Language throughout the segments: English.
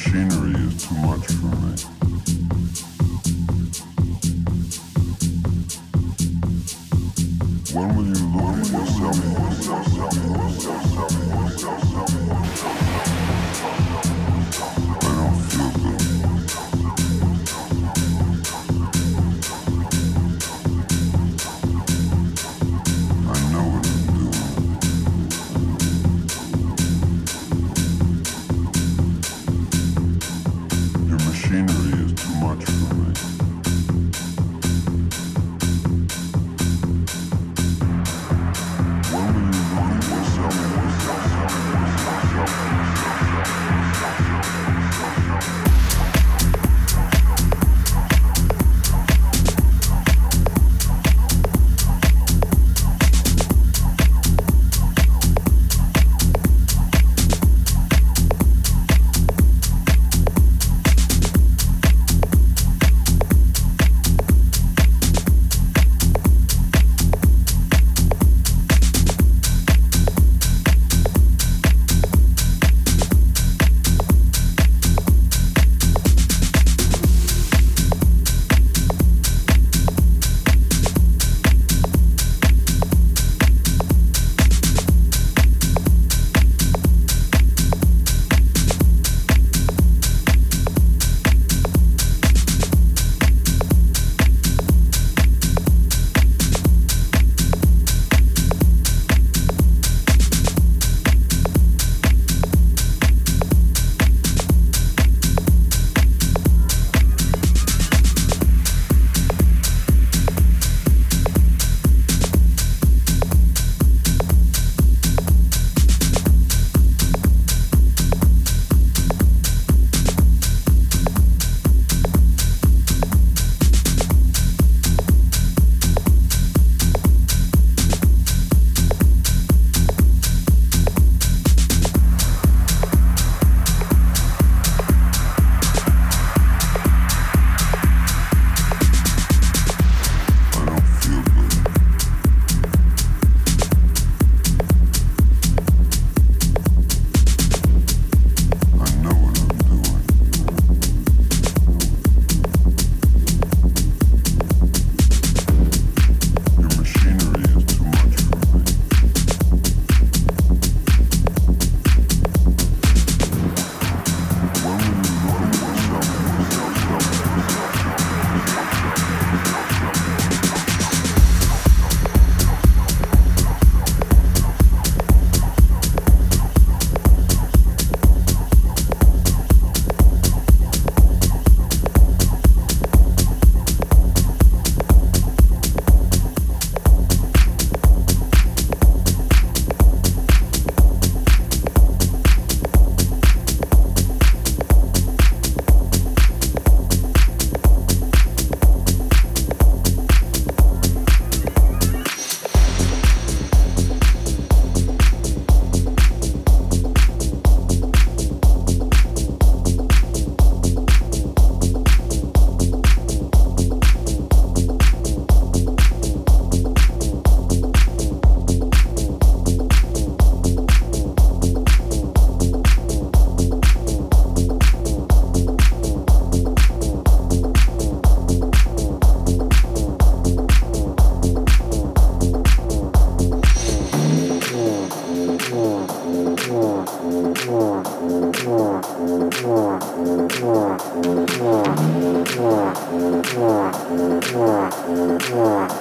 machinery is too much for me. Yeah.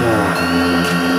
Yeah.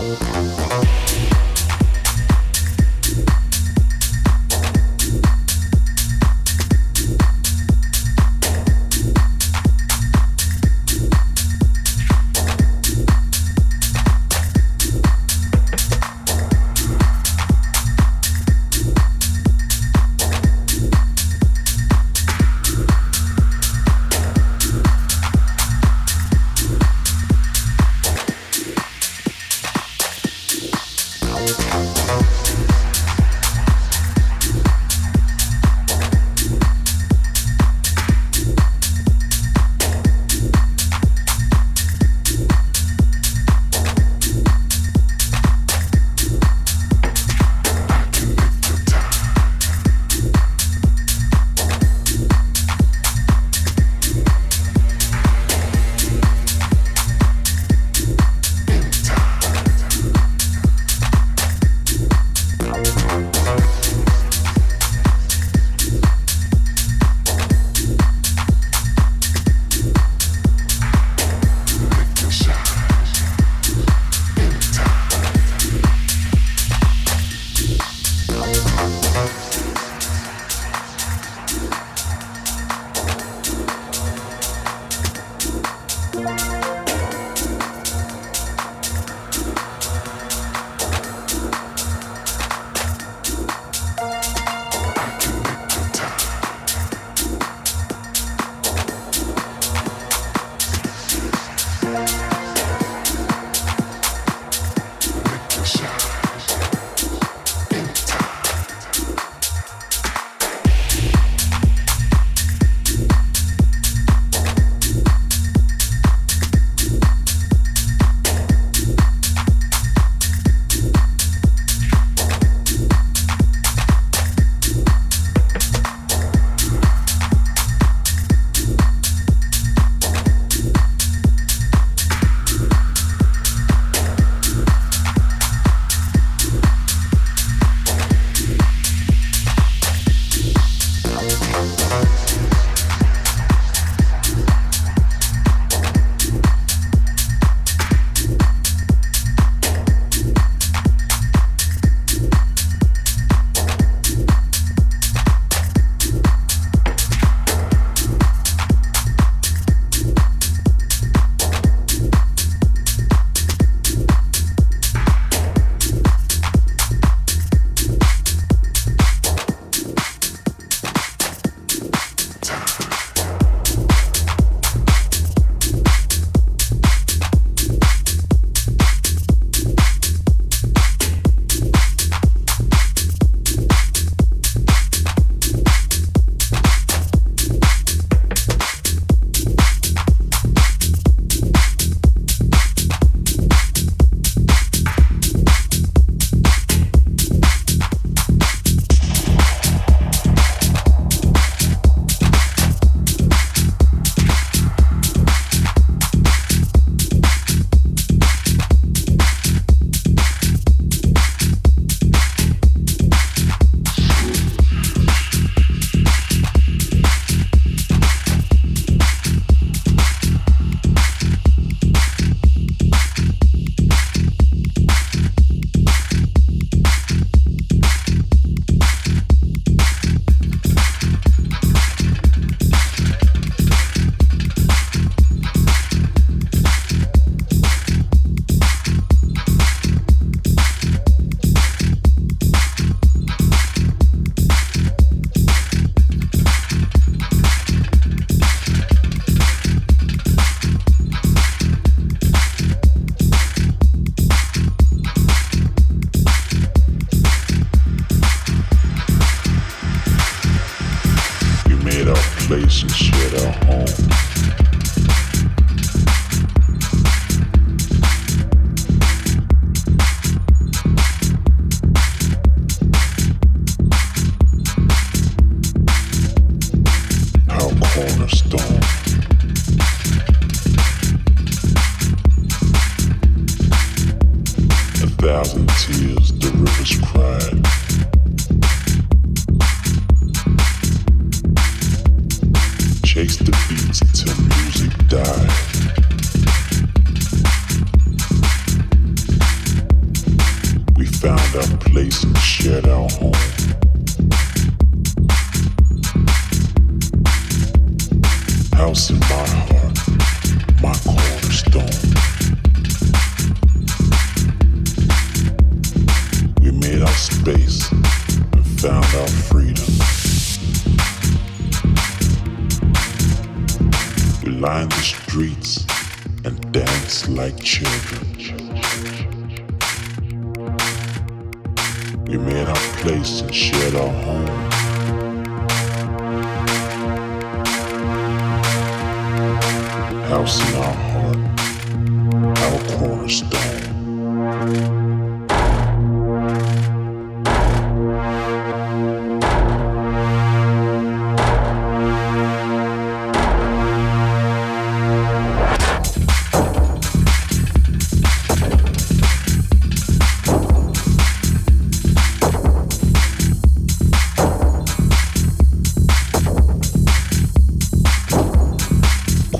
Bye.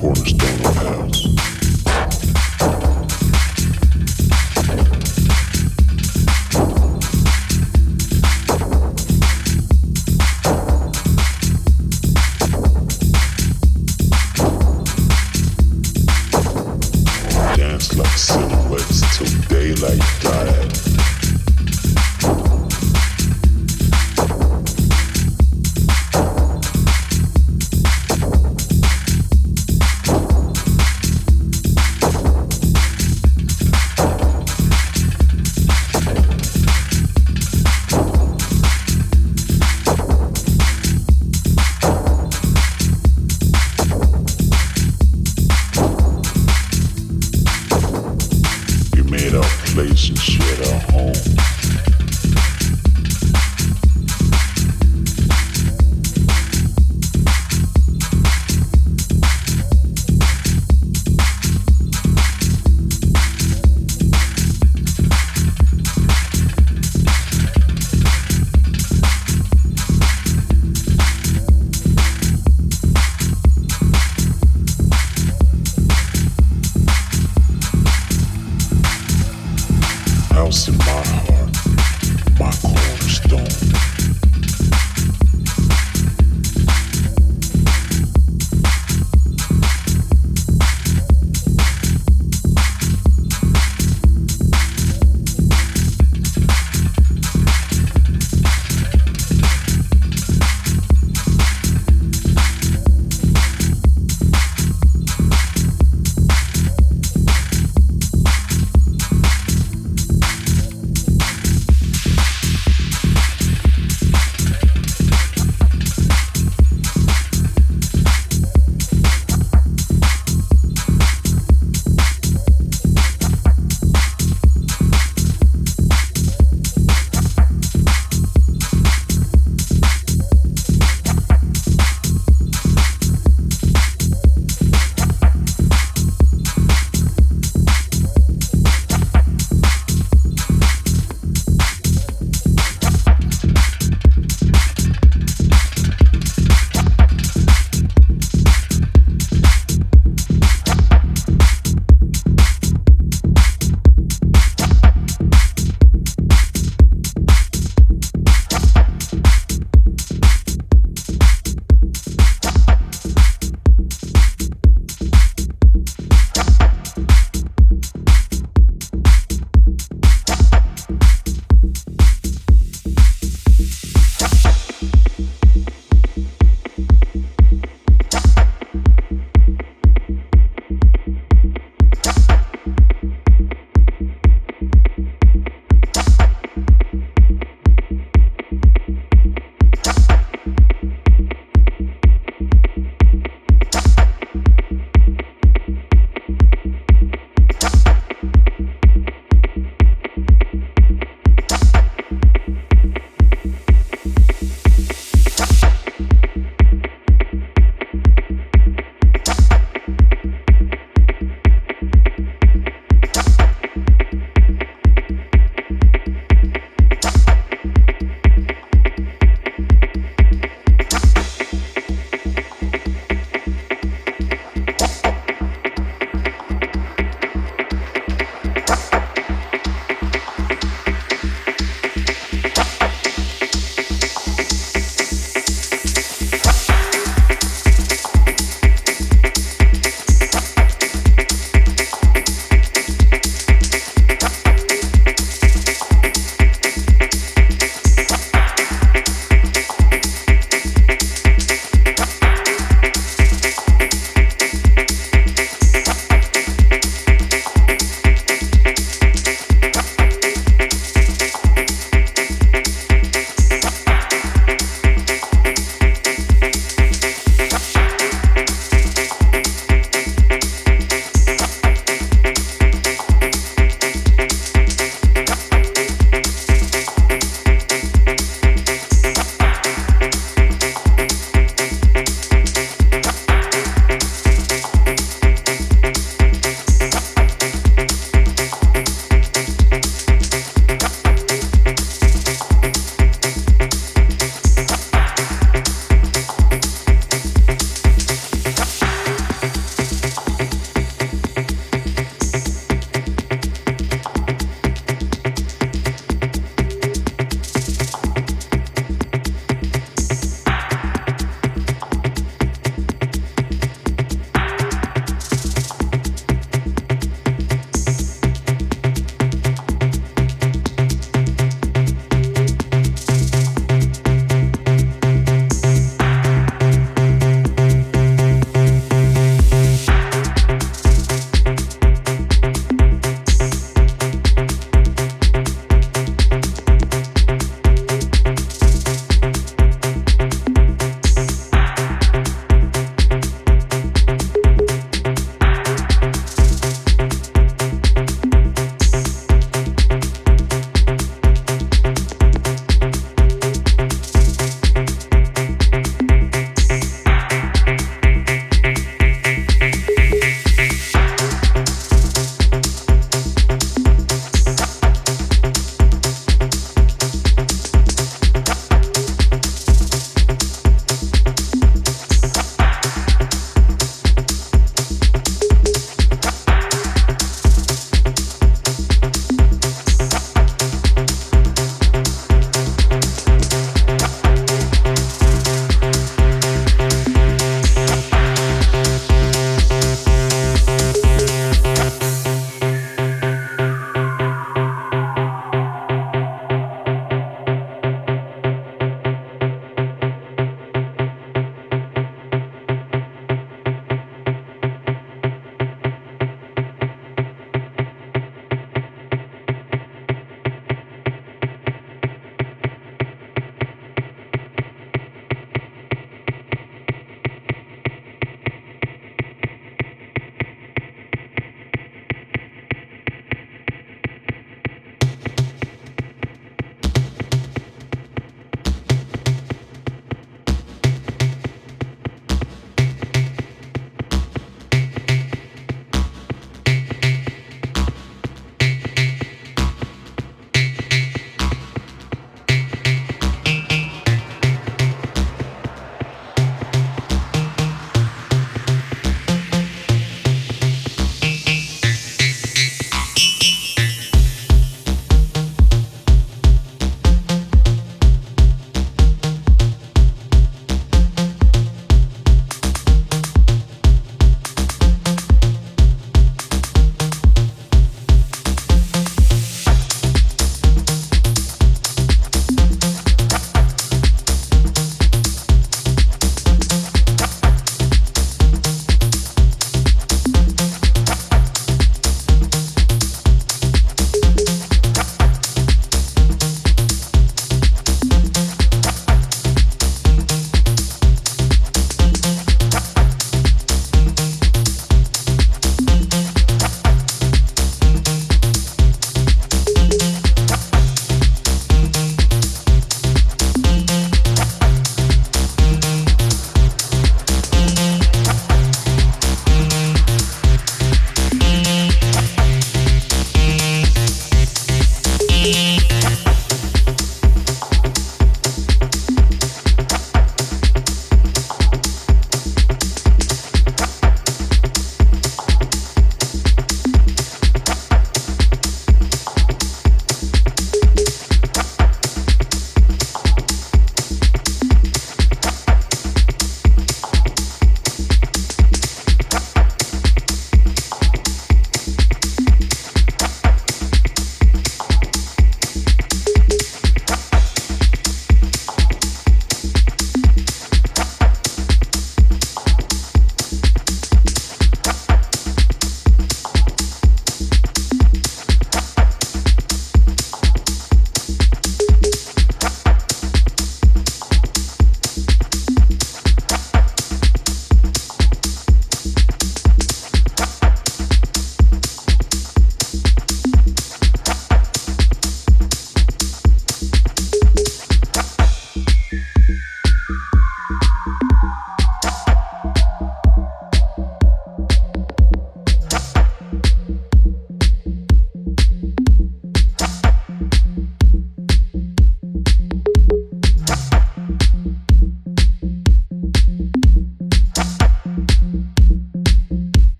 cornerstone.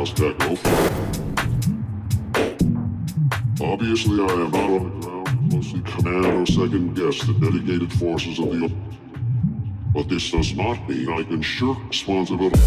Must. Obviously, I am not on the ground, mostly command or second guess the dedicated forces of the. But this does not mean I can shirk responsibility.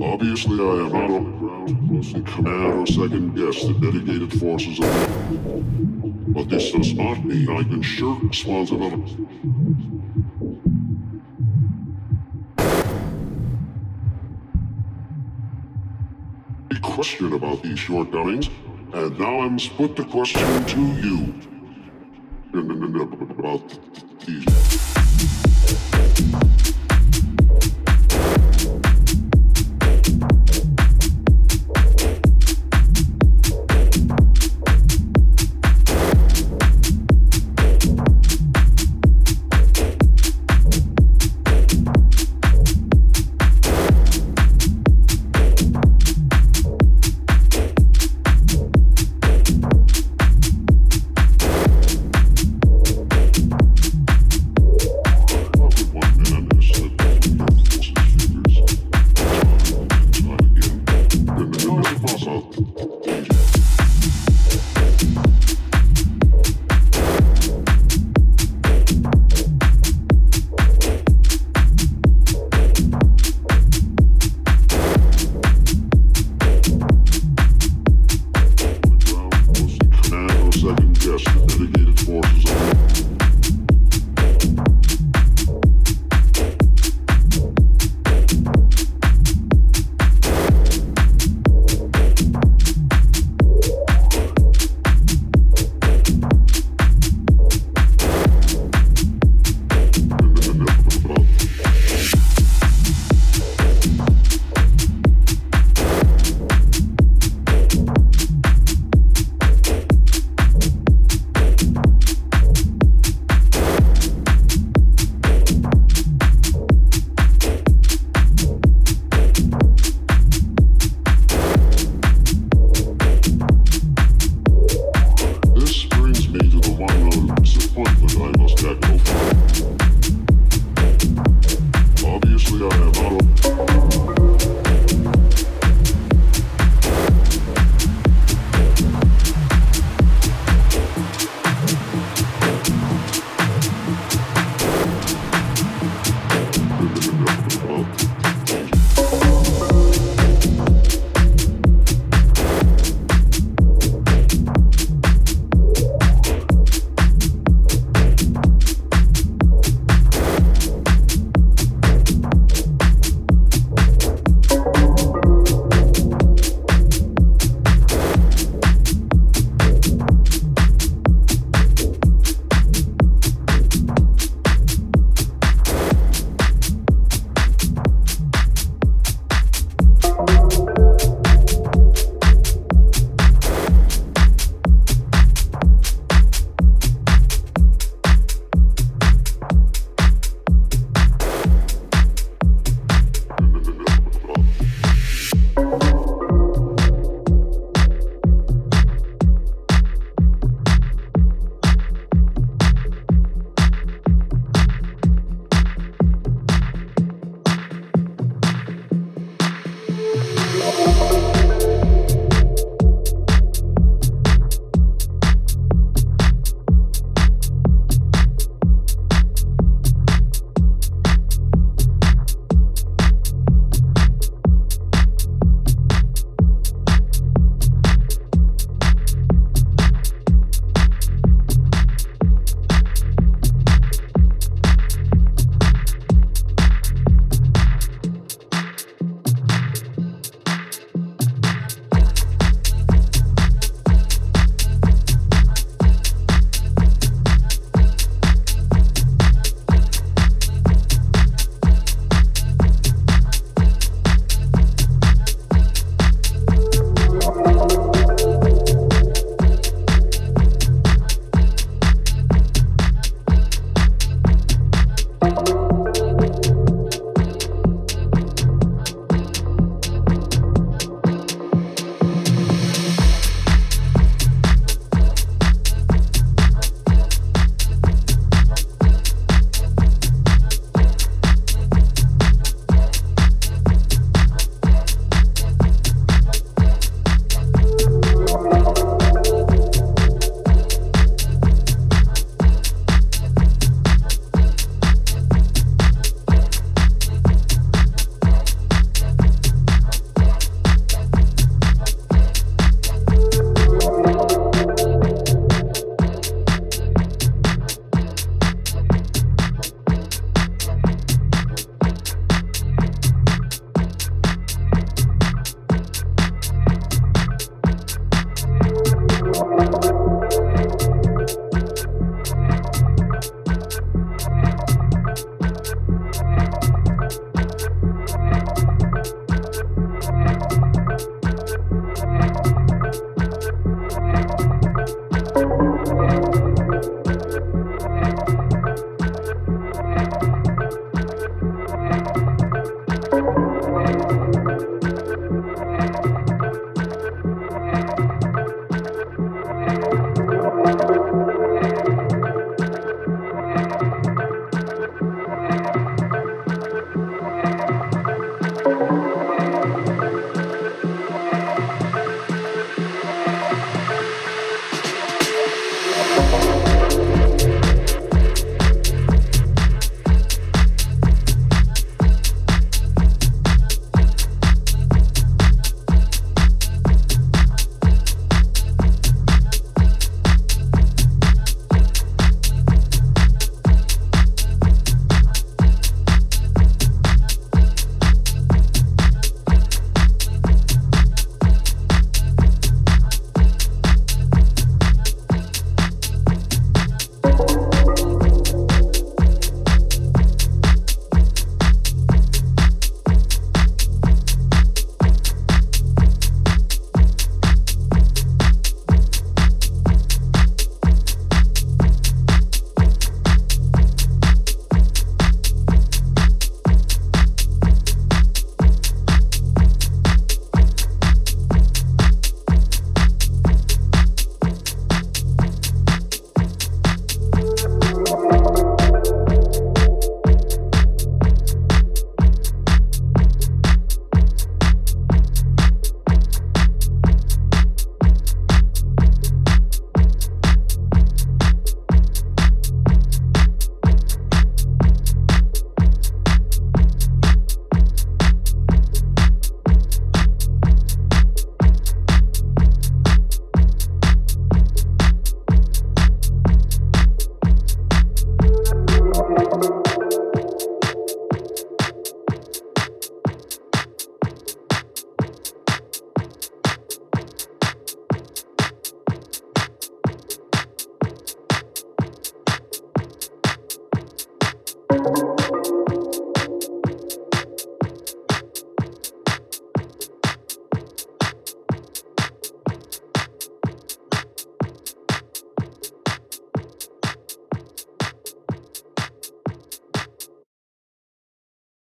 Obviously, I am not on the ground, mostly command or second guess the dedicated forces of the. But this does not mean I can shirk responsibility. A question about these shortcomings, and now I must put the question to you about these. I'll